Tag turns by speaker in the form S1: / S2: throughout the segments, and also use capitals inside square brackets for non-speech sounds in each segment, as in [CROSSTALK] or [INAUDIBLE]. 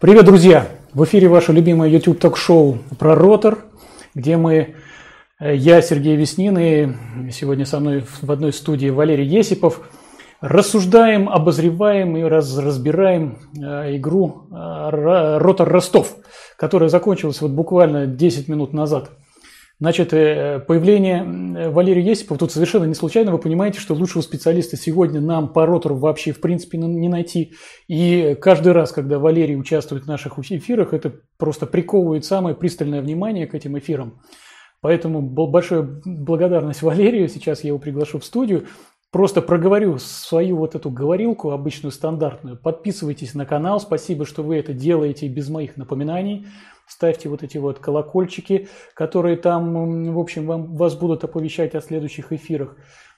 S1: Привет, друзья! В эфире ваше любимое YouTube ток-шоу про ротор, где мы, э, я, Сергей Веснин, и сегодня со мной в одной студии Валерий Есипов, рассуждаем, обозреваем и раз, разбираем э, игру э, Ротор Ростов, которая закончилась вот буквально 10 минут назад. Значит, э, появление Валерия Есипова тут совершенно не случайно. Вы понимаете, что лучшего специалиста сегодня нам по ротору вообще в принципе не найти. И каждый раз, когда Валерий участвует в наших эфирах, это просто приковывает самое пристальное внимание к этим эфирам. Поэтому большая благодарность Валерию. Сейчас я его приглашу в студию. Просто проговорю свою вот эту говорилку, обычную стандартную. Подписывайтесь на канал. Спасибо, что вы это делаете без моих напоминаний ставьте вот эти вот колокольчики, которые там, в общем, вам, вас будут оповещать о следующих эфирах.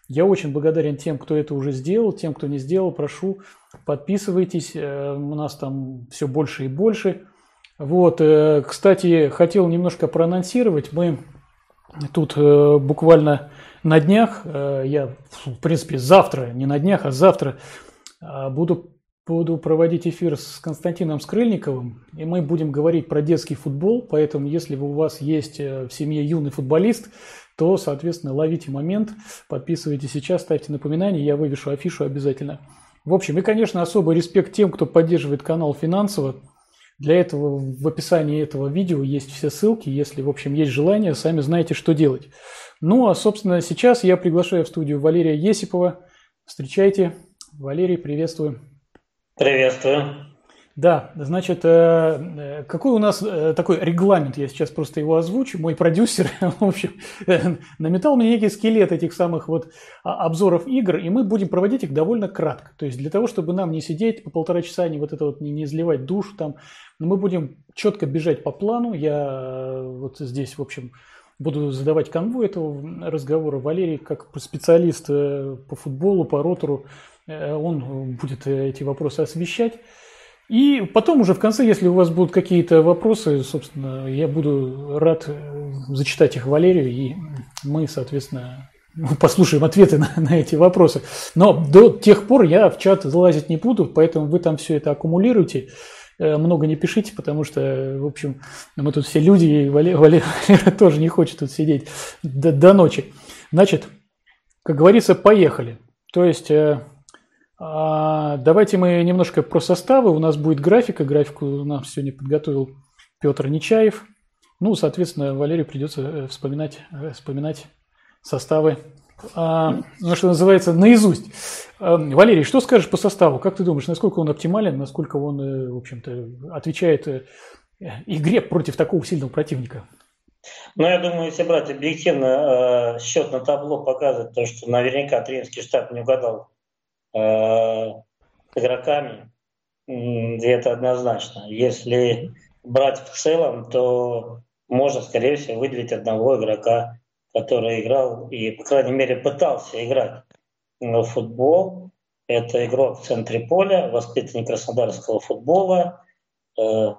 S1: Я очень благодарен тем, кто это уже сделал, тем, кто не сделал, прошу, подписывайтесь, э, у нас там все больше и больше. Вот, э, кстати, хотел немножко проанонсировать, мы тут э, буквально на днях, я, в принципе, завтра, не на днях, а завтра буду буду проводить эфир с Константином Скрыльниковым, и мы будем говорить про детский футбол, поэтому если у вас есть э, в семье юный футболист, то, соответственно, ловите момент, подписывайтесь сейчас, ставьте напоминания, я вывешу афишу обязательно. В общем, и, конечно, особый респект тем, кто поддерживает канал финансово. Для этого в описании этого видео есть все ссылки, если, в общем, есть желание, сами знаете, что делать. Ну, а, собственно, сейчас я приглашаю в студию Валерия Есипова. Встречайте. Валерий, приветствую.
S2: Приветствую.
S1: Да, значит, э, э, какой у нас э, такой регламент, я сейчас просто его озвучу, мой продюсер, [LAUGHS] в общем, наметал мне некий скелет этих самых вот а, обзоров игр, и мы будем проводить их довольно кратко. То есть для того, чтобы нам не сидеть по полтора часа, не вот это вот, не, не изливать душ там, но мы будем четко бежать по плану. Я вот здесь, в общем, буду задавать конвой этого разговора. Валерий, как специалист по футболу, по ротору, он будет эти вопросы освещать. И потом уже в конце, если у вас будут какие-то вопросы, собственно, я буду рад э, зачитать их Валерию, и мы, соответственно, [LAUGHS] послушаем ответы на, на эти вопросы. Но до тех пор я в чат залазить не буду, поэтому вы там все это аккумулируете. Э, много не пишите, потому что, в общем, мы тут все люди, и [LAUGHS] Валера, Валера тоже не хочет тут сидеть до, до ночи. Значит, как говорится, поехали. То есть давайте мы немножко про составы. У нас будет графика. Графику нам сегодня подготовил Петр Нечаев. Ну, соответственно, Валерию придется э, вспоминать, э, вспоминать составы, а, ну, что называется, наизусть. А, Валерий, что скажешь по составу? Как ты думаешь, насколько он оптимален, насколько он, э, в общем-то, отвечает игре против такого сильного противника?
S2: Ну, я думаю, если брать объективно, счет на табло показывает то, что наверняка тренерский штаб не угадал игроками, это однозначно. Если брать в целом, то можно, скорее всего, выделить одного игрока, который играл и, по крайней мере, пытался играть в футбол. Это игрок в центре поля, воспитанник краснодарского футбола. Э,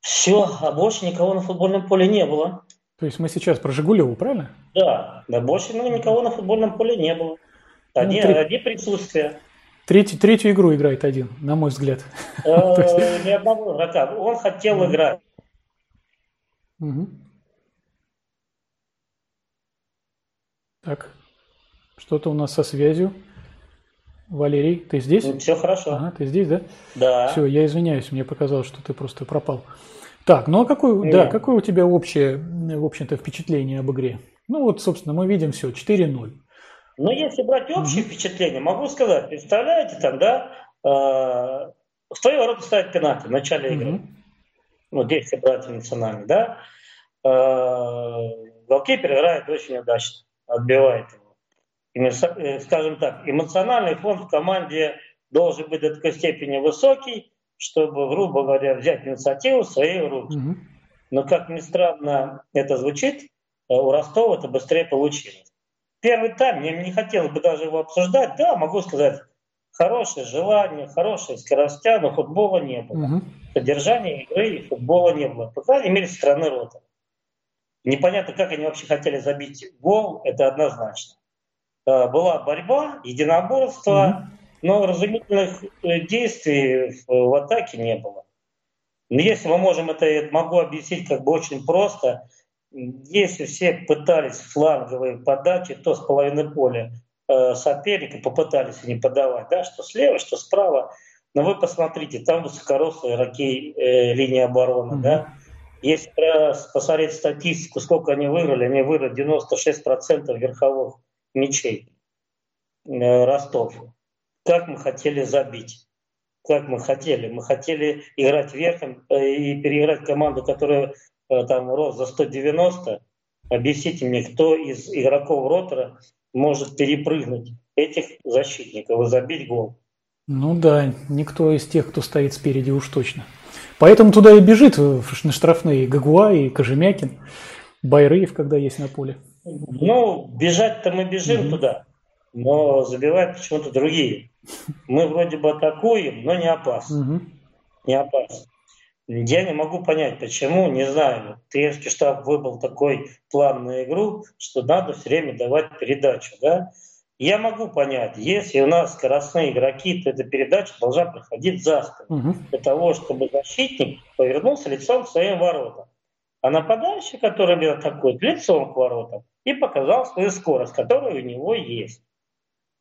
S2: Все, а больше никого на футбольном поле не было.
S1: То есть мы сейчас про Жигулеву, правильно?
S2: Да, да больше ну, никого на футбольном поле не было. Одни, ну, три... одни присутствия.
S1: Третью, третью игру играет один, на мой взгляд.
S2: Э, [LAUGHS] ни одного игрока. Он хотел играть.
S1: Так, что-то у нас со связью. Валерий, ты здесь? Ну,
S2: все хорошо.
S1: Ага, ты здесь, да?
S2: Да.
S1: Все, я извиняюсь, мне показалось, что ты просто пропал. Так, ну а какое, да, какое у тебя общее, в общем-то, впечатление об игре? Ну вот, собственно, мы видим все, 4-0.
S2: Но если брать общее впечатление, могу сказать, представляете, там, да, э, в твои ворота ставят пенальти в начале игры. Mm-hmm. Ну, если брать национальный, да. Э, голкипер играет очень удачно, отбивает его. И, э, скажем так, эмоциональный фон в команде должен быть до такой степени высокий, чтобы, грубо говоря, взять инициативу в свои руки. Mm-hmm. Но, как ни странно это звучит, э, у Ростова это быстрее получилось первый тайм, мне не хотелось бы даже его обсуждать. Да, могу сказать, хорошее желание, хорошая скоростя, но футбола не было. Угу. Содержания игры и футбола не было. По крайней мере, со стороны рота. Непонятно, как они вообще хотели забить гол, это однозначно. Была борьба, единоборство, угу. Но разумительных э, действий в атаке не было. Но если мы можем это, я могу объяснить как бы очень просто. Если все пытались фланговые подачи, то с половины поля э, соперника попытались не подавать, да, что слева, что справа. Но вы посмотрите, там высокорослые игроки э, линии обороны, mm-hmm. да. Если посмотреть статистику, сколько они выиграли, они выиграли 96% верховых мячей э, Ростов. Как мы хотели забить? Как мы хотели? Мы хотели играть верхом э, и переиграть команду, которая там рост за 190. Объясните мне, кто из игроков ротора может перепрыгнуть этих защитников и забить гол?
S1: Ну да, никто из тех, кто стоит спереди уж точно. Поэтому туда и бежит на штрафные Гагуа и Кожемякин, Байрыев, когда есть на поле.
S2: Ну, бежать-то мы бежим mm-hmm. туда, но забивать почему-то другие. Мы вроде бы атакуем, но не опасно. Mm-hmm. Не опасно. Я не могу понять, почему, не знаю. Тренерский штаб выбрал такой план на игру, что надо все время давать передачу. Да? Я могу понять, если у нас скоростные игроки, то эта передача должна проходить за спину, угу. для того, чтобы защитник повернулся лицом к своим воротам. А нападающий, который бил атакует, лицом к воротам и показал свою скорость, которая у него есть.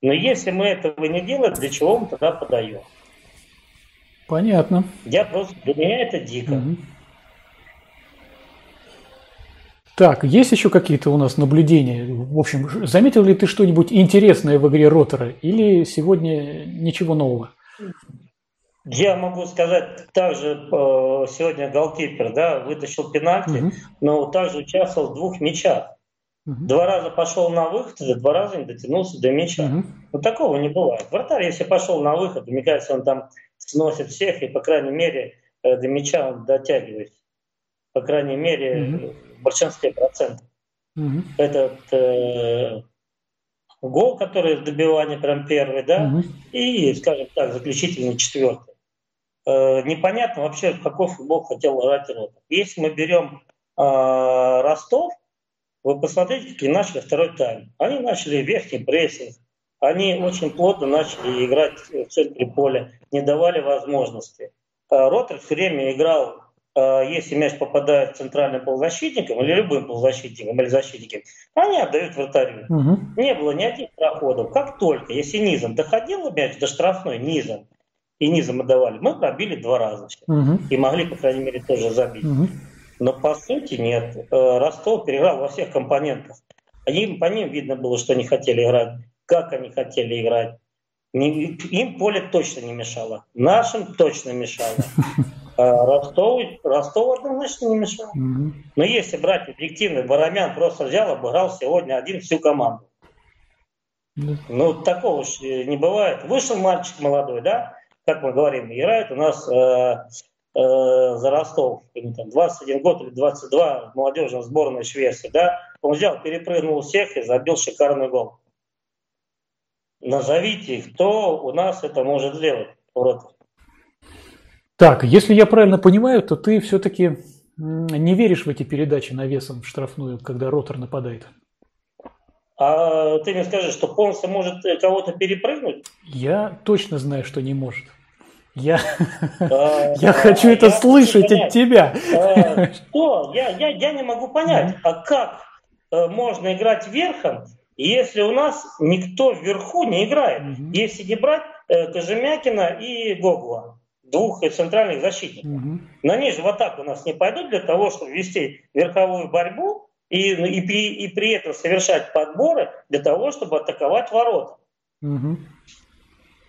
S2: Но если мы этого не делаем, для чего мы тогда подаем?
S1: Понятно.
S2: Я просто, для меня это дико. Угу.
S1: Так, есть еще какие-то у нас наблюдения? В общем, заметил ли ты что-нибудь интересное в игре Ротора или сегодня ничего нового?
S2: Я могу сказать, также э, сегодня голкипер да, вытащил пенальти, угу. но также участвовал в двух мячах. Угу. Два раза пошел на выход, и два раза не дотянулся до мяча. Угу. Вот такого не бывает. Вратарь, если пошел на выход, мне кажется, он там сносит всех, и, по крайней мере, э, до мяча он дотягивается. По крайней мере, угу большинстве процентов. Угу. Этот э, гол, который в добивании прям первый, да, угу. и, скажем так, заключительный четвертый. Э, непонятно вообще, какой футбол хотел играть Ротов. Если мы берем э, Ростов, вы посмотрите, какие начали второй тайм. Они начали верхний прессинг, они очень плотно начали играть в центре поля, не давали возможности. Э, Ротор все время играл Э, если мяч попадает центральным полузащитником или любым полузащитником или защитником, они отдают вратарю. Угу. Не было ни одних проходов. Как только, если низом доходил мяч до штрафной низом, и низом отдавали, мы пробили два раза. Угу. И могли, по крайней мере, тоже забить. Угу. Но по сути нет. Э, Ростов переиграл во всех компонентах. Они, по ним видно было, что они хотели играть, как они хотели играть. Им поле точно не мешало. Нашим точно мешало. [LAUGHS] А Ростов, Ростов однозначно не мешал. Угу. Но если брать объективно, Барамян просто взял, обыграл сегодня один всю команду. Да. Ну, такого уж не бывает. Вышел мальчик молодой, да, как мы говорим, играет у нас э, э, за Ростов, там, 21 год или 22 в молодежной сборной Швеции, да, он взял, перепрыгнул всех и забил шикарный гол. Назовите, кто у нас это может сделать Ротов.
S1: Так, если я правильно понимаю, то ты все-таки не веришь в эти передачи навесом в штрафную, когда ротор нападает.
S2: А ты мне скажи, что полностью может кого-то перепрыгнуть?
S1: Я точно знаю, что не может. Я, а, [LAUGHS] я хочу это слышать от тебя.
S2: А, что? Я, я, я не могу понять, а как э, можно играть верхом, если у нас никто вверху не играет? Если не брать э, Кожемякина и Гогуа двух центральных защитников. Угу. Но они же в атаку у нас не пойдут для того, чтобы вести верховую борьбу и, ну, и, при, и при этом совершать подборы для того, чтобы атаковать ворота. Угу.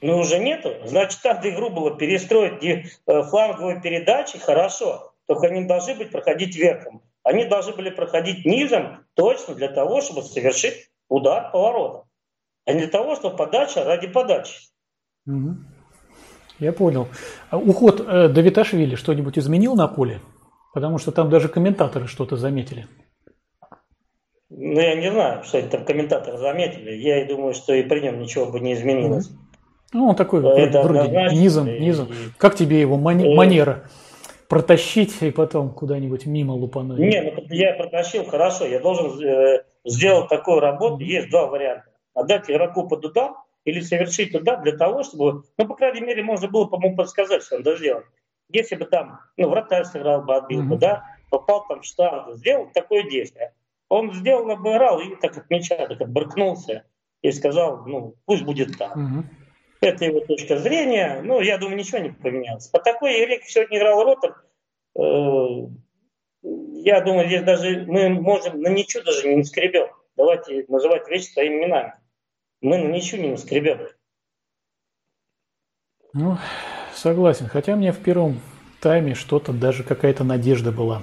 S2: Но уже нету. Значит, надо игру было перестроить э, фланговые передачи, хорошо. Только они должны быть проходить верхом. Они должны были проходить низом точно для того, чтобы совершить удар по воротам. А не для того, чтобы подача ради подачи.
S1: Угу. Я понял. А уход э, Давиташвили что-нибудь изменил на поле? Потому что там даже комментаторы что-то заметили.
S2: Ну, я не знаю, что это там комментаторы заметили. Я и думаю, что и при нем ничего бы не изменилось.
S1: Ну, он такой это вроде, низом, и, низом. Как тебе его мани- и... манера? Протащить и потом куда-нибудь мимо лупануть?
S2: Не, ну я протащил хорошо. Я должен э, сделать такую работу. Есть два варианта. Отдать игроку под удар или совершить удар для того, чтобы, ну, по крайней мере, можно было, по-моему, подсказать, что он это сделал. Если бы там, ну, вратарь сыграл бы, отбил mm-hmm. бы, да, попал там в штангу, сделал такое действие. Он сделал, обыграл и так от мяча так отбрыкнулся и сказал, ну, пусть будет так. Mm-hmm. Это его точка зрения. Ну, я думаю, ничего не поменялось. По такой игре, как сегодня играл Ротор, э, я думаю, здесь даже мы можем на ничего даже не наскребем. Давайте называть вещи своими именами. Мы на ничего не наскребем.
S1: Ну, согласен. Хотя мне в первом тайме что-то, даже какая-то надежда была.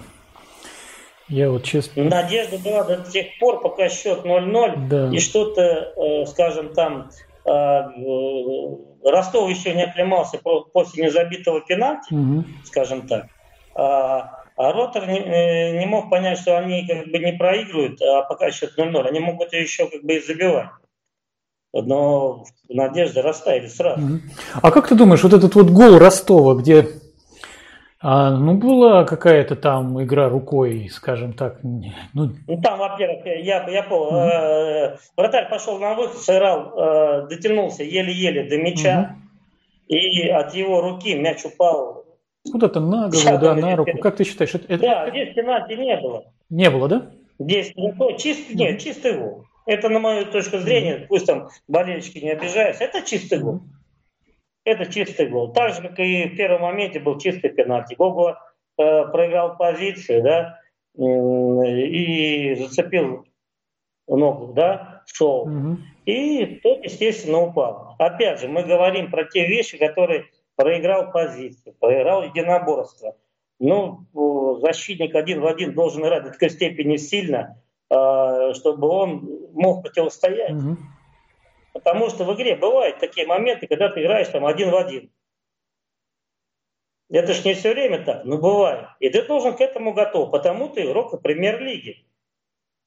S1: Я вот честно...
S2: Надежда была до тех пор, пока счет 0-0, да. и что-то, э, скажем, там э, э, Ростов еще не оклемался после незабитого пенальти, угу. скажем так. А, Ротор не, э, не мог понять, что они как бы не проигрывают, а пока счет 0-0. Они могут еще как бы и забивать. Но надежды растаяли сразу.
S1: А как ты думаешь, вот этот вот гол Ростова, где а, ну, была какая-то там игра рукой, скажем так. Ну,
S2: ну там, во-первых, я, я понял, э, вратарь пошел на выход, сыграл, э, дотянулся еле-еле до мяча, угу. и от его руки мяч упал
S1: Куда-то на голову, да, на руку. Как ты считаешь?
S2: Это, да, здесь пенальти не было.
S1: Не было, да?
S2: Здесь никто, чистый, нет, чистый гол. Это, на мою точку зрения, пусть там болельщики не обижаются, это чистый гол. Это чистый гол. Так же, как и в первом моменте был чистый пенальти. Гого э, проиграл позицию, да, и зацепил ногу, да, шел. Угу. И тот, естественно, упал. Опять же, мы говорим про те вещи, которые проиграл позицию, проиграл единоборство. Ну, защитник один в один должен играть до такой степени сильно, а, чтобы он мог противостоять. Угу. Потому что в игре бывают такие моменты, когда ты играешь там один в один. Это ж не все время так, но бывает. И ты должен к этому готов, потому ты игрок премьер-лиги.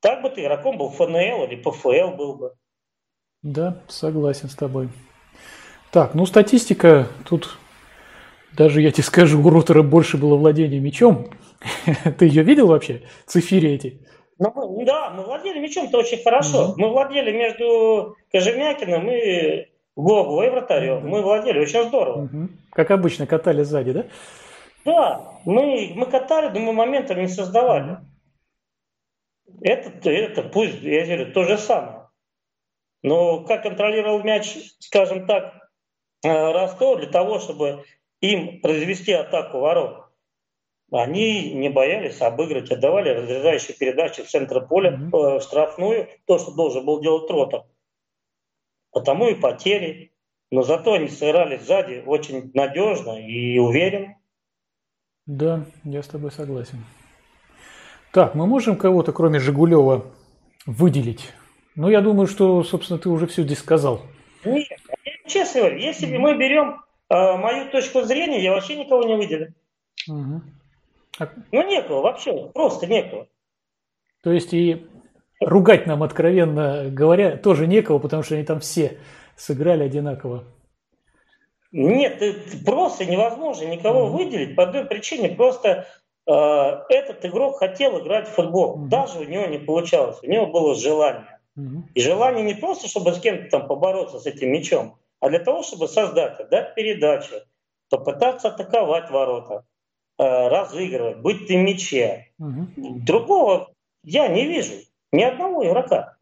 S2: Так бы ты игроком был ФНЛ или ПФЛ был бы.
S1: Да, согласен с тобой. Так, ну статистика тут даже я тебе скажу, у Ротора больше было владения мячом. [LAUGHS] Ты ее видел вообще? Цифири эти?
S2: Ну, да, мы владели мячом-то очень хорошо. Mm-hmm. Мы владели между Кожемякиным и Гогу и вратарем. Mm-hmm. Мы владели очень здорово. Mm-hmm.
S1: Как обычно, катали сзади, да?
S2: Да, мы, мы катали, но мы моментов не создавали. Это, это пусть, я говорю, то же самое. Но как контролировал мяч, скажем так, Ростов для того, чтобы им произвести атаку ворот. Они не боялись обыграть, отдавали разрезающие передачи в центр поля, mm-hmm. штрафную, то, что должен был делать Ротор. Потому и потери. Но зато они сыграли сзади очень надежно и уверенно.
S1: Да, я с тобой согласен. Так, мы можем кого-то, кроме Жигулева, выделить? Ну, я думаю, что, собственно, ты уже все здесь сказал.
S2: Нет, честно говорю, если mm-hmm. мы берем э, мою точку зрения, я вообще никого не выделю. Mm-hmm. Ну, некого вообще, просто некого.
S1: То есть и ругать нам, откровенно говоря, тоже некого, потому что они там все сыграли одинаково.
S2: Нет, просто невозможно никого mm-hmm. выделить по одной причине. Просто э, этот игрок хотел играть в футбол. Mm-hmm. Даже у него не получалось. У него было желание. Mm-hmm. И желание не просто, чтобы с кем-то там побороться с этим мячом, а для того, чтобы создать, отдать передачу, попытаться атаковать ворота, э, разыгрывать, быть ты мяче. Угу. Другого я не вижу. Ни одного игрока.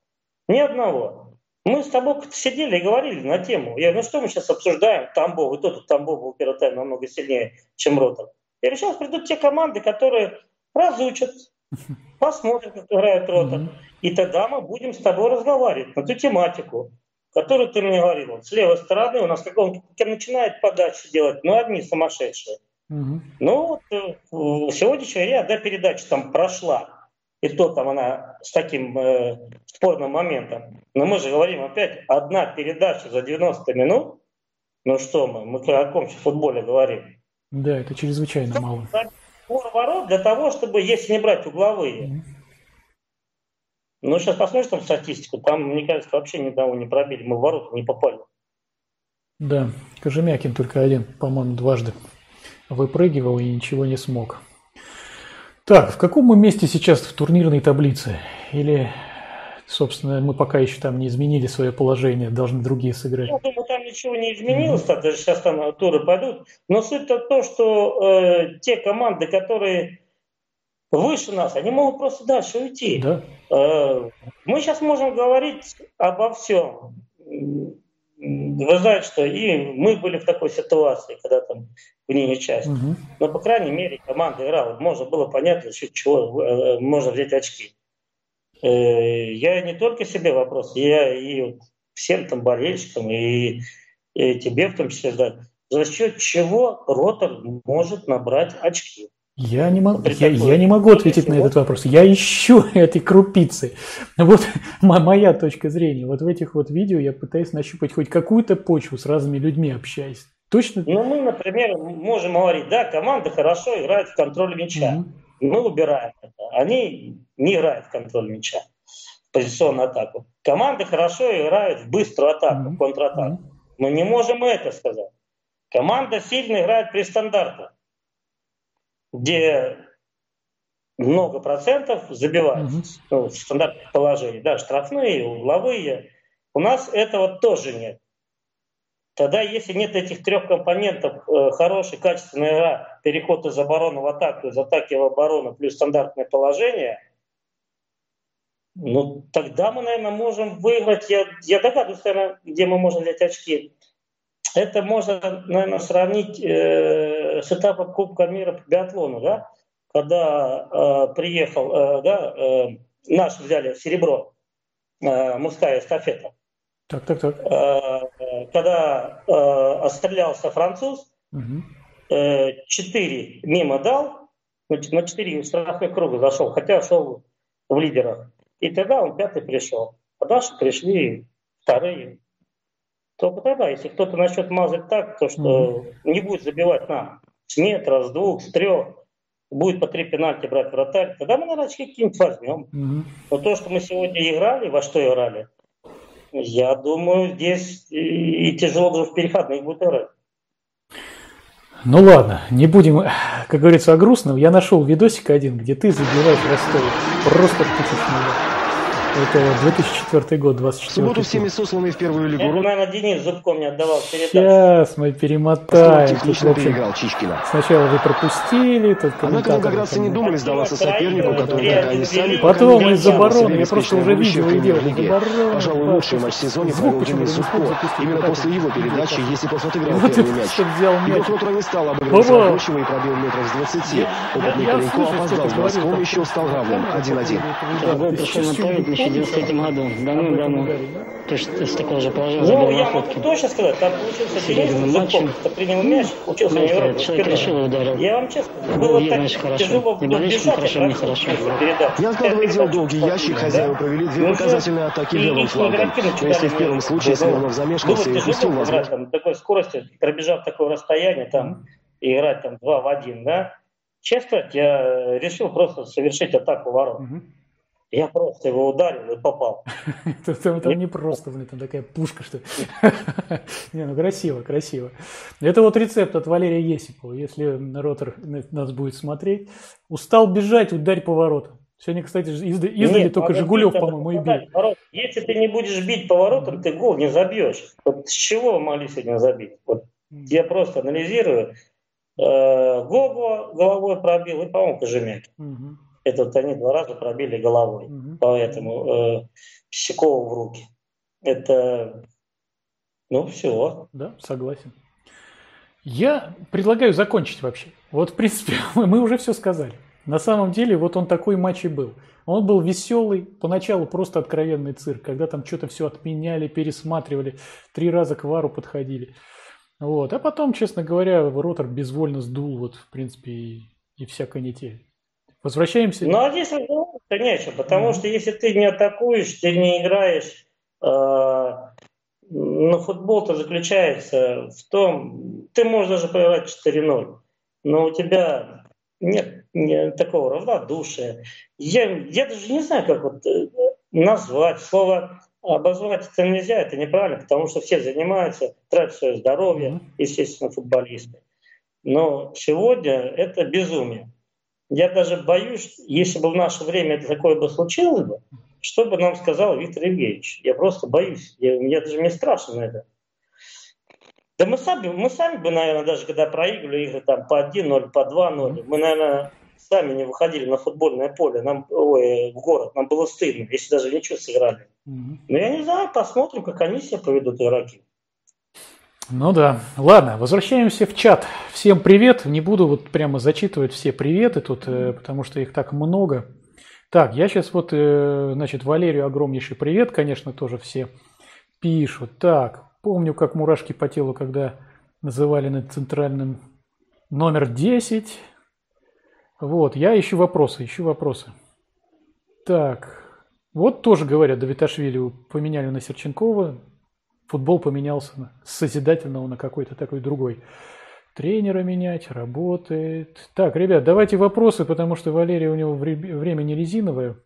S2: Ни одного. Мы с тобой сидели и говорили на тему. Я говорю, ну что мы сейчас обсуждаем? Тамбов, и тот Тамбов был первый тайм намного сильнее, чем Ротор. Я говорю, сейчас придут те команды, которые разучат, [LAUGHS] посмотрят, как играет Ротор. И тогда мы будем с тобой разговаривать на эту тематику который ты мне говорил, вот с левой стороны у нас как он начинает подачу делать, ну, одни сумасшедшие. Угу. Ну, вот э, сегодняшняя я, да, передача там прошла, и то там она с таким э, спорным моментом. Но мы же говорим опять, одна передача за 90 минут, ну что мы, мы о каком футболе говорим?
S1: Да, это чрезвычайно мало.
S2: Ворот для того, чтобы, если не брать угловые, Ну, сейчас посмотришь там статистику, там, мне кажется, вообще никого не пробили, мы в ворота не попали.
S1: Да, Кожемякин только один, по-моему, дважды выпрыгивал и ничего не смог. Так, в каком мы месте сейчас в турнирной таблице? Или собственно, мы пока еще там не изменили свое положение, должны другие сыграть.
S2: Я думаю, там ничего не изменилось, mm-hmm. даже сейчас там туры пойдут. Но суть-то то, что э, те команды, которые выше нас, они могут просто дальше уйти. Да. Э, мы сейчас можем говорить обо всем. Вы знаете, что и мы были в такой ситуации, когда там в ней не часть. Угу. Но, по крайней мере, команда играла. Можно было понятно, за чего э, можно взять очки. Э, я не только себе вопрос, я и всем там болельщикам, и, и тебе в том числе задать. За счет чего Ротор может набрать очки?
S1: Я не, могу, я, я не могу ответить на этот вопрос. Я ищу [LAUGHS] этой крупицы. Вот [LAUGHS] моя точка зрения. Вот в этих вот видео я пытаюсь нащупать хоть какую-то почву с разными людьми общаясь. Точно?
S2: Ну, мы, например, можем говорить, да, команда хорошо играет в контроль мяча. Mm-hmm. Мы убираем это. Они не играют в контроль мяча, в позиционную атаку. Команды хорошо играют в быструю атаку, mm-hmm. в контратаку. Mm-hmm. Мы не можем это сказать. Команда сильно играет при стандартах где много процентов забивают угу. ну, в стандартных положениях, да, штрафные, угловые. У нас этого тоже нет. Тогда, если нет этих трех компонентов, э, хорошая, качественная игра, переход из обороны в атаку, из атаки в оборону, плюс стандартное положение, ну, тогда мы, наверное, можем выиграть. Я, я догадываюсь, наверное, где мы можем взять очки. Это можно, наверное, сравнить э, с этапом Кубка мира по биатлону, да? когда э, приехал, э, да, э, наш взяли серебро, э, мужская эстафета. Так, так, так. Э, когда э, отстрелялся француз, угу. э, 4 мимо дал, на 4 штрафных круга зашел, хотя шел в лидерах. И тогда он пятый пришел. А дальше пришли вторые. Только тогда, если кто-то начнет мазать так, то что mm-hmm. не будет забивать нам с метра, с двух, трех, будет по три пенальти брать вратарь, тогда мы, наверное, очки какие-нибудь возьмем. Mm-hmm. Но то, что мы сегодня играли, во что играли, я думаю, здесь и тяжело даже в переходных будет играть.
S1: Ну ладно, не будем, как говорится, о грустном. Я нашел видосик один, где ты забиваешь Ростов. Просто птичечный. Это 2004 год, 24 В
S3: субботу всеми сосланные в первую лигу.
S2: Это, наверное, Денис Зубко мне отдавал
S1: передачу. Сейчас мы перемотаем.
S3: Технично Тут, переиграл Чичкина.
S1: Сначала вы пропустили,
S3: тут Однако волгоградцы не думали сдаваться сопернику, который тогда они сами...
S1: Потом из-за обороны, я просто уже видео и делал.
S3: Пожалуй, лучший матч в сезоне провел Денис Зубко. Именно после его передачи, если бы отыграл вот первый мяч. Его Петр не стал обыгрывать Рабочего и пробил метров с 20. Опытный Коренько опоздал с броском, еще стал равным 1-1.
S2: 2093 году, давным-давно. То есть с такого же положения Ну, я могу точно сказать, там получился серьезный матчем. Ты принял мяч, учился на Европе. Человек решил и ударил. Я вам честно, было так значит, хорошо. тяжело Не болельщикам хорошо, мне хорошо.
S3: Не откладывая дел долгий ящик, хозяева провели две показательные атаки левым флангом. Но если в первом случае Смирнов замешкался и упустил возможность...
S2: такой скорости, пробежав такое расстояние, там, и играть там 2 в 1, да, честно, я решил просто совершить атаку ворот. Я просто его ударил и попал. [LAUGHS]
S1: Это не просто, блин, там такая пушка, что [LAUGHS] Не, ну красиво, красиво. Это вот рецепт от Валерия Есипова. Если Ротор нас будет смотреть. Устал бежать, ударь по воротам. Сегодня, кстати, издали только Жигулев, по-моему, и бил.
S2: Если ты не будешь бить поворотом, ты гол не забьешь. Вот с чего вы могли сегодня забить? Вот я просто анализирую. Э, Гогу головой пробил и, по-моему, Кожемяк. Угу. Это вот они два раза пробили головой. Угу. Поэтому э, Псякову в руки. Это, ну, все.
S1: Да, согласен. Я предлагаю закончить вообще. Вот, в принципе, [LAUGHS] мы уже все сказали. На самом деле, вот он такой матч и был. Он был веселый, поначалу просто откровенный цирк, когда там что-то все отменяли, пересматривали, три раза к вару подходили. Вот. А потом, честно говоря, ротор безвольно сдул, вот, в принципе, и, и вся канитель. Возвращаемся.
S2: Ну, а здесь разговаривать-то нечего, потому mm-hmm. что если ты не атакуешь, ты не играешь, э, ну, футбол-то заключается в том, ты можешь даже проиграть 4-0, но у тебя нет, нет такого равнодушия. Я, я даже не знаю, как вот э, назвать слово обозвать это нельзя, это неправильно, потому что все занимаются, тратят свое здоровье, естественно, футболисты. Но сегодня это безумие. Я даже боюсь, если бы в наше время это такое бы случилось бы, что бы нам сказал Виктор Евгеньевич. Я просто боюсь. Я, мне даже мне страшно на это. Да мы сами, мы сами бы, наверное, даже когда проигрывали игры там по 1-0, по 2-0, мы, наверное, сами не выходили на футбольное поле, нам, ой, в город, нам было стыдно, если даже ничего сыграли. Но я не знаю, посмотрим, как они себя поведут, игроки.
S1: Ну да. Ладно, возвращаемся в чат. Всем привет. Не буду вот прямо зачитывать все приветы тут, э, потому что их так много. Так, я сейчас вот, э, значит, Валерию огромнейший привет, конечно, тоже все пишут. Так, помню, как мурашки по телу, когда называли на центральным номер 10. Вот, я ищу вопросы, ищу вопросы. Так, вот тоже говорят, Давиташвили поменяли на Серченкова, футбол поменялся с созидательного на какой-то такой другой. Тренера менять, работает. Так, ребят, давайте вопросы, потому что Валерий у него время не резиновое.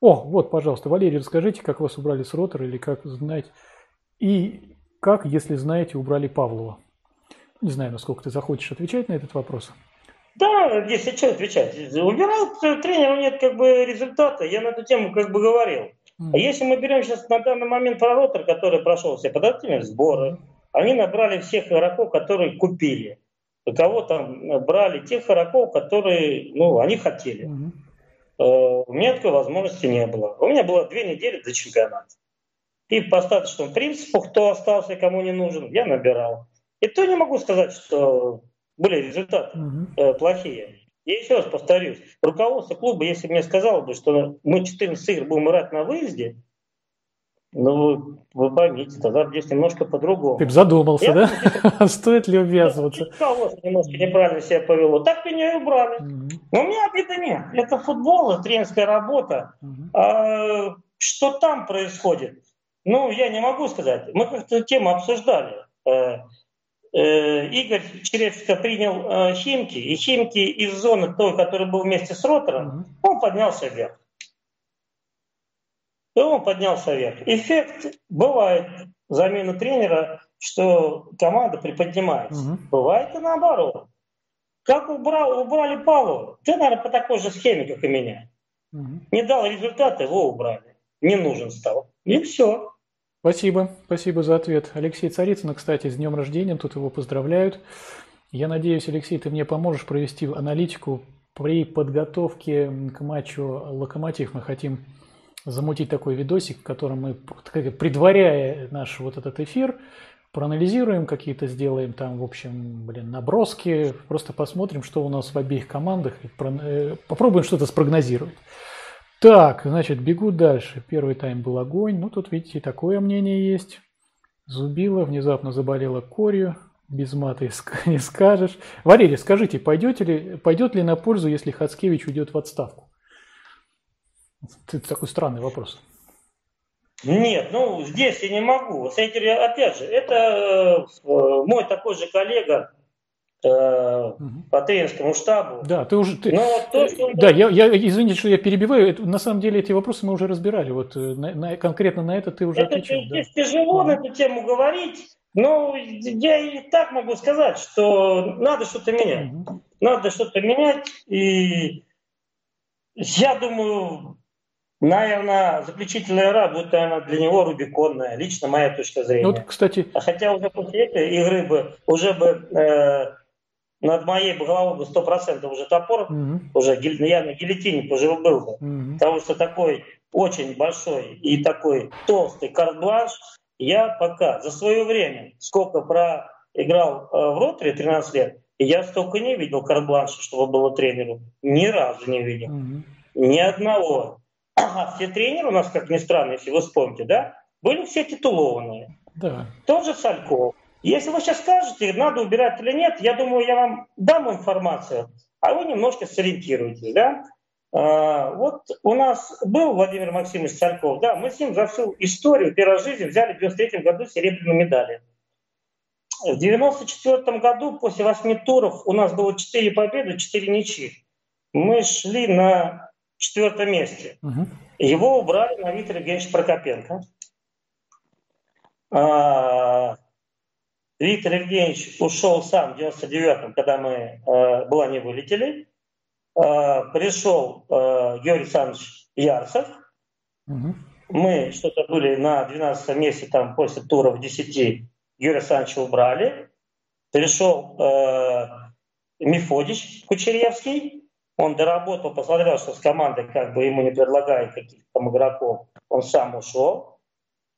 S1: О, вот, пожалуйста, Валерий, расскажите, как вас убрали с ротора или как знаете. И как, если знаете, убрали Павлова? Не знаю, насколько ты захочешь отвечать на этот вопрос.
S2: Да, если что отвечать. Убирал тренера, нет как бы результата. Я на эту тему как бы говорил. А если мы берем сейчас на данный момент проротор, который прошел все подготовительные сборы, они набрали всех игроков, которые купили. Кого там брали тех игроков, которые, ну, они хотели. Uh-huh. У меня такой возможности не было. У меня было две недели до чемпионата. И по остаточному принципу, кто остался, кому не нужен, я набирал. И то не могу сказать, что были результаты uh-huh. плохие. Я еще раз повторюсь, руководство клуба, если мне сказало бы, что мы 14 игр будем играть на выезде, ну, вы поймите, тогда здесь немножко по-другому.
S1: Ты бы задумался, я, да? [LAUGHS] Стоит ли увязываться?
S2: Руководство немножко неправильно себя повело. Так меня и убрали. Но у меня обиды нет. Это футбол, это тренерская работа. А, что там происходит? Ну, я не могу сказать. Мы как-то тему обсуждали. Э, Игорь Черевченко принял э, Химки, и Химки из зоны той, который был вместе с Ротором, он поднялся вверх. И он поднялся вверх. Эффект бывает замена тренера, что команда приподнимается. Угу. Бывает и наоборот. Как убрал, убрали Павлова? Ты, наверное, по такой же схеме, как и меня. Угу. Не дал результата, его убрали. Не нужен стал. И все.
S1: Спасибо, спасибо за ответ. Алексей Царицын, кстати, с днем рождения, тут его поздравляют. Я надеюсь, Алексей, ты мне поможешь провести аналитику при подготовке к матчу «Локомотив». Мы хотим замутить такой видосик, в котором мы, предваряя наш вот этот эфир, проанализируем какие-то, сделаем там, в общем, блин, наброски, просто посмотрим, что у нас в обеих командах, и э, попробуем что-то спрогнозировать. Так, значит, бегу дальше. Первый тайм был огонь. Ну, тут, видите, такое мнение есть. Зубила, внезапно заболела корью. Без мата [LAUGHS] не скажешь. Валерий, скажите, пойдете ли, пойдет ли на пользу, если Хацкевич уйдет в отставку? Это такой странный вопрос.
S2: Нет, ну здесь я не могу. Смотрите, опять же, это э, мой такой же коллега. По тренерскому штабу.
S1: Да, ты уже... Ты... Но то, что да, я, я, извините, что я перебиваю. Это, на самом деле эти вопросы мы уже разбирали. Вот э, на, на, конкретно на это ты уже это, отвечал.
S2: Здесь да. тяжело на эту тему говорить. Но я и так могу сказать, что надо что-то менять. Угу. Надо что-то менять. И я думаю, наверное, заключительная игра будет, наверное, для него рубиконная. Лично моя точка зрения. Вот,
S1: кстати...
S2: Хотя уже после этой игры бы уже бы э, над моей головой бы сто процентов уже топор, угу. уже я на гильотине уже был бы. Угу. Потому что такой очень большой и такой толстый карт-бланш я пока за свое время, сколько проиграл э, в роторе 13 лет, я столько не видел карт-бланша, чтобы было тренеру. Ни разу не видел. Угу. Ни одного. А все тренеры у нас, как ни странно, если вы вспомните, да, были все титулованные. Да. Тот же Сальков, если вы сейчас скажете, надо убирать или нет, я думаю, я вам дам информацию, а вы немножко сориентируетесь, да? А, вот у нас был Владимир Максимович Царьков, да, мы с ним за всю историю первой жизни взяли в 93 году серебряную медаль. В 94 году после восьми туров у нас было 4 победы, 4 ничьи. Мы шли на четвертом месте. Угу. Его убрали на Виктора Евгеньевича Прокопенко. А, Виктор Евгеньевич ушел сам в 99-м, когда мы э, была не вылетели. Э, пришел э, Георгий Александрович Ярцев. Угу. Мы что-то были на 12 месте там после тура в 10 Юрия Александровича убрали. Пришел э, Мефодич Кучеревский. Он доработал, посмотрел, что с командой как бы ему не предлагают каких-то там игроков. Он сам ушел.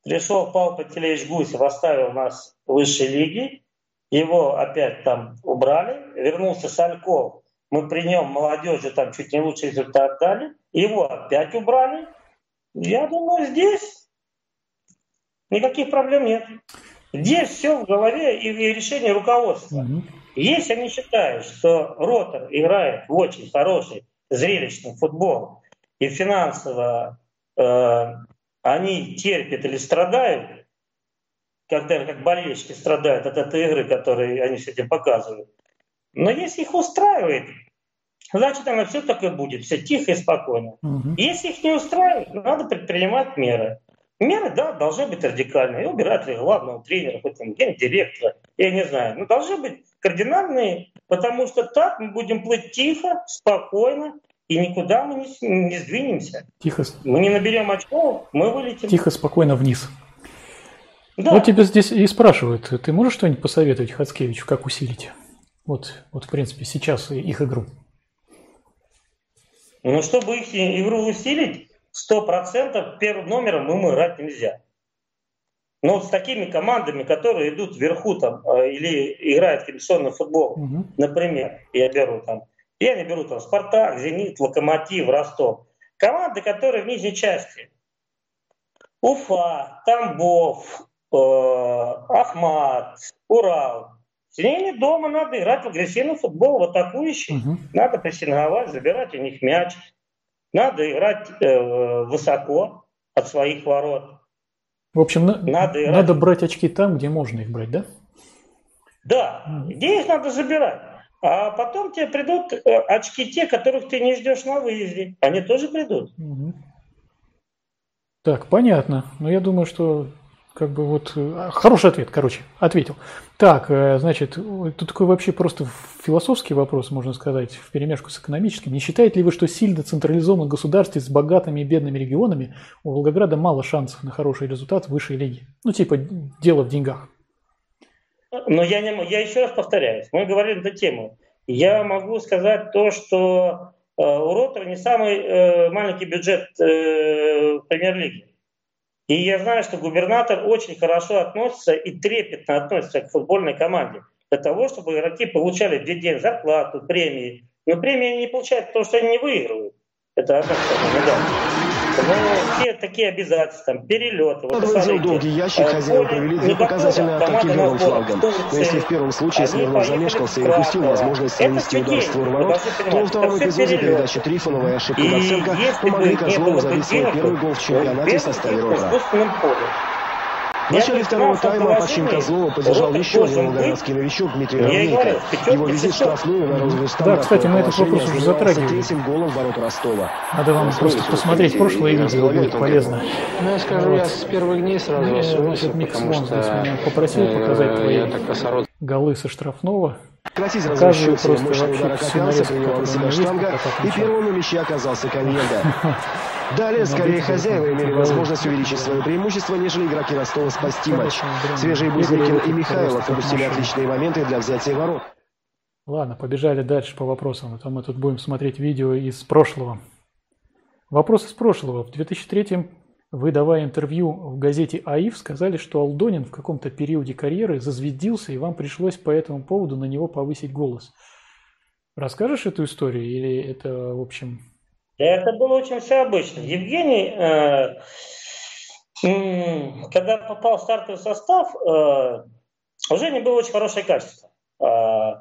S2: Пришел Павел Пантелеевич Гусев, оставил нас высшей лиге. Его опять там убрали. Вернулся Сальков. Мы при нем молодежи там чуть не лучший результат дали. Его опять убрали. Я думаю, здесь никаких проблем нет. Здесь все в голове и решение руководства. Угу. Если они считают, что Ротор играет в очень хороший, зрелищный футбол, и финансово э, они терпят или страдают, когда как болельщики страдают от этой игры, которые они с этим показывают. Но если их устраивает, значит, оно все так и будет, все тихо и спокойно. Угу. Если их не устраивает, надо предпринимать меры. Меры, да, должны быть радикальные. И убирать главного тренера, хоть там гендиректора, я не знаю. Но должны быть кардинальные, потому что так мы будем плыть тихо, спокойно, и никуда мы не, не сдвинемся.
S1: Тихо.
S2: Мы не наберем очков, мы вылетим.
S1: Тихо, спокойно вниз. Да. Вот тебя здесь и спрашивают, ты можешь что-нибудь посоветовать Хацкевичу, как усилить? Вот, вот в принципе, сейчас их игру.
S2: Ну, чтобы их игру усилить, сто процентов первым номером ему играть нельзя. Но вот с такими командами, которые идут вверху там, э, или играют комиссионный футбол, угу. например, я беру там, я не беру там Спартак, Зенит, Локомотив, Ростов. Команды, которые в нижней части. Уфа, Тамбов, Ахмат, Урал. С ними дома надо играть в агрессивный футбол, в атакующий. Угу. Надо прессинговать, забирать у них мяч. Надо играть э, высоко от своих ворот.
S1: В общем, надо, играть... надо брать очки там, где можно их брать, да?
S2: Да, где их надо забирать. А потом тебе придут э, очки те, которых ты не ждешь на выезде. Они тоже придут. Угу.
S1: Так, понятно. Но я думаю, что как бы вот э, хороший ответ, короче, ответил. Так, э, значит, тут такой вообще просто философский вопрос, можно сказать, в перемешку с экономическим. Не считаете ли вы, что сильно централизованном государстве с богатыми и бедными регионами у Волгограда мало шансов на хороший результат в высшей лиге? Ну, типа, дело в деньгах.
S2: Но я, не, я еще раз повторяюсь, мы говорили на тему. Я могу сказать то, что э, у Ротора не самый э, маленький бюджет э, премьер-лиги. И я знаю, что губернатор очень хорошо относится и трепетно относится к футбольной команде для того, чтобы игроки получали в день зарплату, премии. Но премии они не получают, потому что они не выигрывают. Это одна сторона, но все такие обязательства, там, перелеты.
S3: Вот, Подвозил долгий ящик, э, хозяева провели две показательные атаки левым флагом. Но если в первом случае Смирнов замешкался и упустил возможность нанести удар в створ ворот, то во втором эпизоде передачи Трифонова и ошибка Доценко помогли Козлову забить свой первый гол в чемпионате в составе рота. В начале второго тайма Пачин Козлова поддержал еще один волгоградский новичок Дмитрий Равнейко. Его визит штрафную на розовый стандарт.
S1: Да, кстати, мы этот вопрос уже затрагивали.
S3: третьим голом ворот Ростова.
S1: Надо вам просто посмотреть прошлое видео, будет полезно.
S4: Ну, я скажу, я с первых дней сразу освоился, потому что...
S1: меня попросил э, показать твои голы со штрафного.
S3: Прекратить разрушение мощный удар оказался, приняла на себя штанга, и первым на мяче оказался Коньенда. [LAUGHS] Далее, скорее, хозяева имели возможность увеличить свое преимущество, нежели игроки Ростова спасти матч. Свежие Бузникин и Михайлов упустили отличные моменты для взятия ворот.
S1: Ладно, побежали дальше по вопросам, а то мы тут будем смотреть видео из прошлого. Вопрос из прошлого. В 2003 вы, давая интервью в газете АИФ, сказали, что Алдонин в каком-то периоде карьеры зазвездился, и вам пришлось по этому поводу на него повысить голос. Расскажешь эту историю или это, в общем,
S2: это было очень все обычно. Евгений, э, когда попал в стартовый состав, э, у Жени было очень хорошее качество. Э,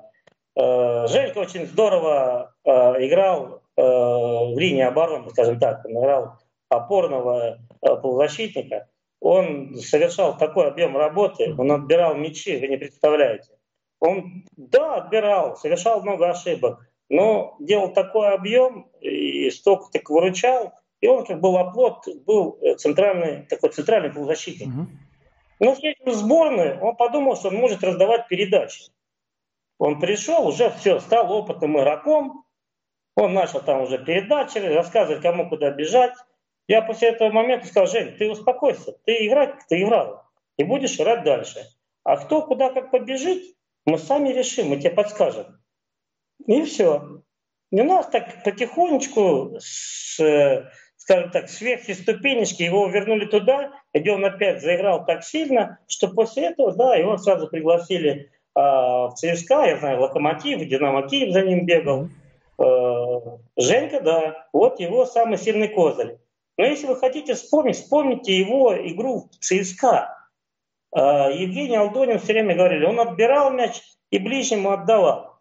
S2: э, Женька очень здорово э, играл э, в линии обороны, скажем так, он играл опорного э, полузащитника. Он совершал такой объем работы, он отбирал мячи, вы не представляете. Он, да, отбирал, совершал много ошибок, но делал такой объем и столько так выручал, и он как был оплот, был центральный, такой центральный полузащитник. Mm-hmm. Но в сборной он подумал, что он может раздавать передачи. Он пришел, уже все, стал опытным игроком, он начал там уже передачи, рассказывать, кому куда бежать. Я после этого момента сказал, Жень, ты успокойся, ты играть, ты играл, и будешь играть дальше. А кто куда как побежит, мы сами решим, мы тебе подскажем. И все. И у нас так потихонечку, с, скажем так, с верхней ступенечки его вернули туда, где он опять заиграл так сильно, что после этого, да, его сразу пригласили а, в ЦСКА, я знаю, Локомотив, Динамо Киев за ним бегал. А, Женька, да, вот его самый сильный козырь. Но если вы хотите вспомнить, вспомните его игру в ЦСКА. А, Евгений Алдонин все время говорили, он отбирал мяч и ближнему отдавал.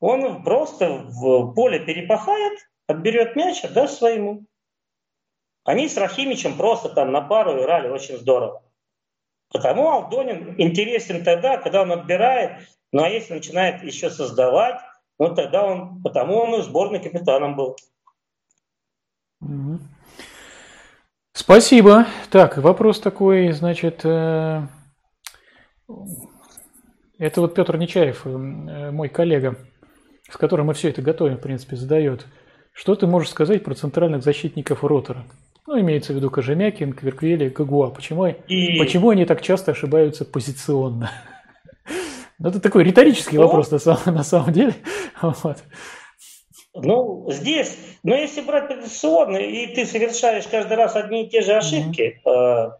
S2: Он просто в поле перепахает, отберет мяч, отдаст своему. Они с Рахимичем просто там на пару играли очень здорово. Потому Алдонин интересен тогда, когда он отбирает, ну а если начинает еще создавать, ну тогда он, потому он и сборный капитаном был.
S1: Спасибо. Так, вопрос такой, значит, э, это вот Петр Нечаев, э, мой коллега, с которым мы все это готовим, в принципе, задает. Что ты можешь сказать про центральных защитников ротора? Ну, имеется в виду Кожемякин, Кверквели, Кагуа. Почему, и... почему они так часто ошибаются позиционно? [LAUGHS] Ну, это такой риторический вопрос на самом деле. [LAUGHS]
S2: Ну, здесь, но если брать позиционно, и ты совершаешь каждый раз одни и те же ошибки, mm-hmm.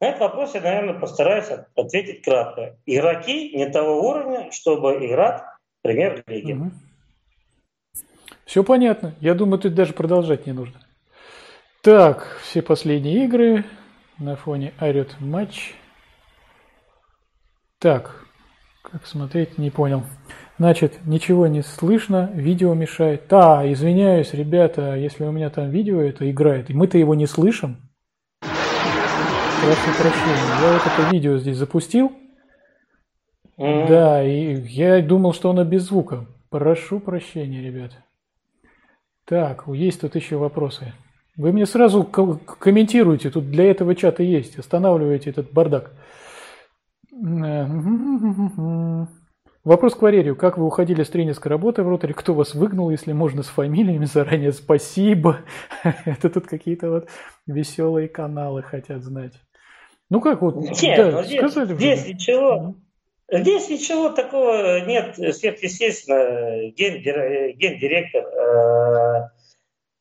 S2: на этот вопрос я, наверное, постараюсь ответить кратко. Игроки не того уровня, чтобы играть в премьер-лиге. Mm-hmm.
S1: Все понятно. Я думаю, тут даже продолжать не нужно. Так, все последние игры на фоне орет матч. Так, как смотреть, не понял. Значит, ничего не слышно, видео мешает. Да, извиняюсь, ребята, если у меня там видео это играет, и мы-то его не слышим. Прошу прощения, я вот это видео здесь запустил. Mm-hmm. Да, и я думал, что оно без звука. Прошу прощения, ребят. Так, есть тут еще вопросы. Вы мне сразу комментируйте, тут для этого чата есть. Останавливайте этот бардак. Вопрос к Валерию. Как вы уходили с тренерской работы в роторе? Кто вас выгнал, если можно, с фамилиями? Заранее спасибо. [LAUGHS] Это тут какие-то вот веселые каналы хотят знать. Ну как вот,
S2: нет, да, ну, здесь, сказали здесь уже. ничего, здесь ничего такого нет сверхъестественно. Ген, гендиректор э,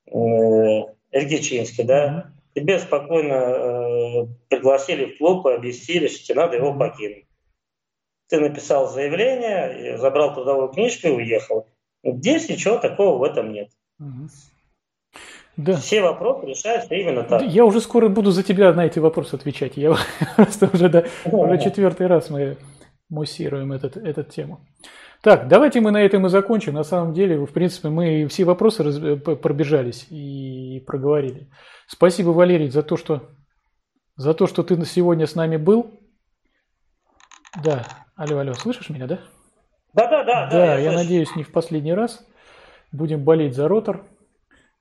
S2: э, Ильгичинский, да, тебе спокойно э, пригласили в клуб и объяснили, что тебе надо его покинуть. Ты написал заявление, забрал трудовую книжку и уехал. Здесь ничего такого в этом нет. Да. Все вопросы решаются именно так.
S1: Я уже скоро буду за тебя на эти вопросы отвечать. Я [LAUGHS] просто уже, да, уже четвертый раз мы муссируем этот, эту тему. Так, давайте мы на этом и закончим. На самом деле, в принципе, мы все вопросы раз... пробежались и проговорили. Спасибо, Валерий, за то, что, за то, что ты сегодня с нами был. Да, алло, алло, слышишь меня, да?
S2: Да, да, да.
S1: Да, да я, я надеюсь, не в последний раз. Будем болеть за ротор.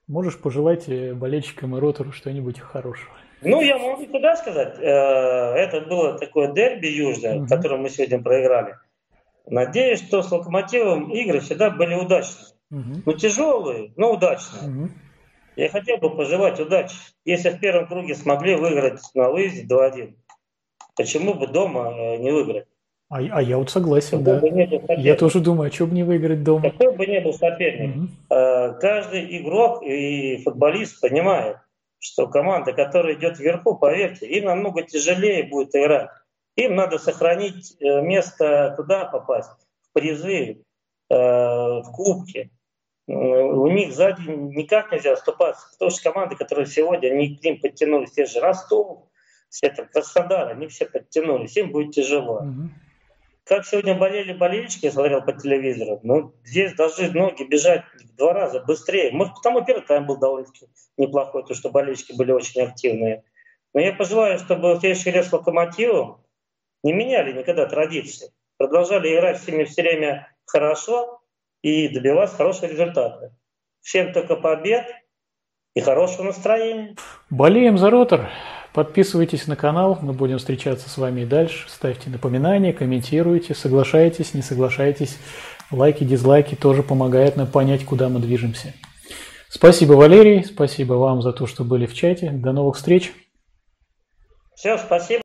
S1: Можешь пожелать э, болельщикам и ротору что-нибудь хорошего.
S2: Ну, я могу туда сказать. Э, это было такое дерби южное, угу. которое мы сегодня проиграли. Надеюсь, что с Локомотивом игры всегда были удачные. Угу. Ну, тяжелые, но удачные. Угу. Я хотел бы пожелать удачи. Если в первом круге смогли выиграть на выезде 2-1, почему бы дома э, не выиграть?
S1: А, а я вот согласен, Какой да. Я тоже думаю, а что бы не выиграть дома?
S2: Какой бы ни был соперник. Угу. Каждый игрок и футболист понимает, что команда, которая идет вверху, поверьте, им намного тяжелее будет играть. Им надо сохранить э, место, туда попасть, в призы, в кубке. У них сзади никак нельзя оступаться. Потому что команды, которые сегодня, они к ним подтянулись, те же Ростов, там Краснодар, они все подтянулись, им будет тяжело. Угу. Как сегодня болели болельщики, я смотрел по телевизору, ну, здесь должны ноги бежать в два раза быстрее. Может, потому первый тайм был довольно-таки неплохой, то что болельщики были очень активные. Но я пожелаю, чтобы в следующий раз с Локомотивом не меняли никогда традиции. Продолжали играть всеми все время хорошо и добиваться хорошего результата. Всем только побед и хорошего настроения.
S1: Болеем за ротор. Подписывайтесь на канал, мы будем встречаться с вами и дальше. Ставьте напоминания, комментируйте, соглашайтесь, не соглашайтесь. Лайки, дизлайки тоже помогают нам понять, куда мы движемся. Спасибо, Валерий. Спасибо вам за то, что были в чате. До новых встреч.
S2: Все, спасибо.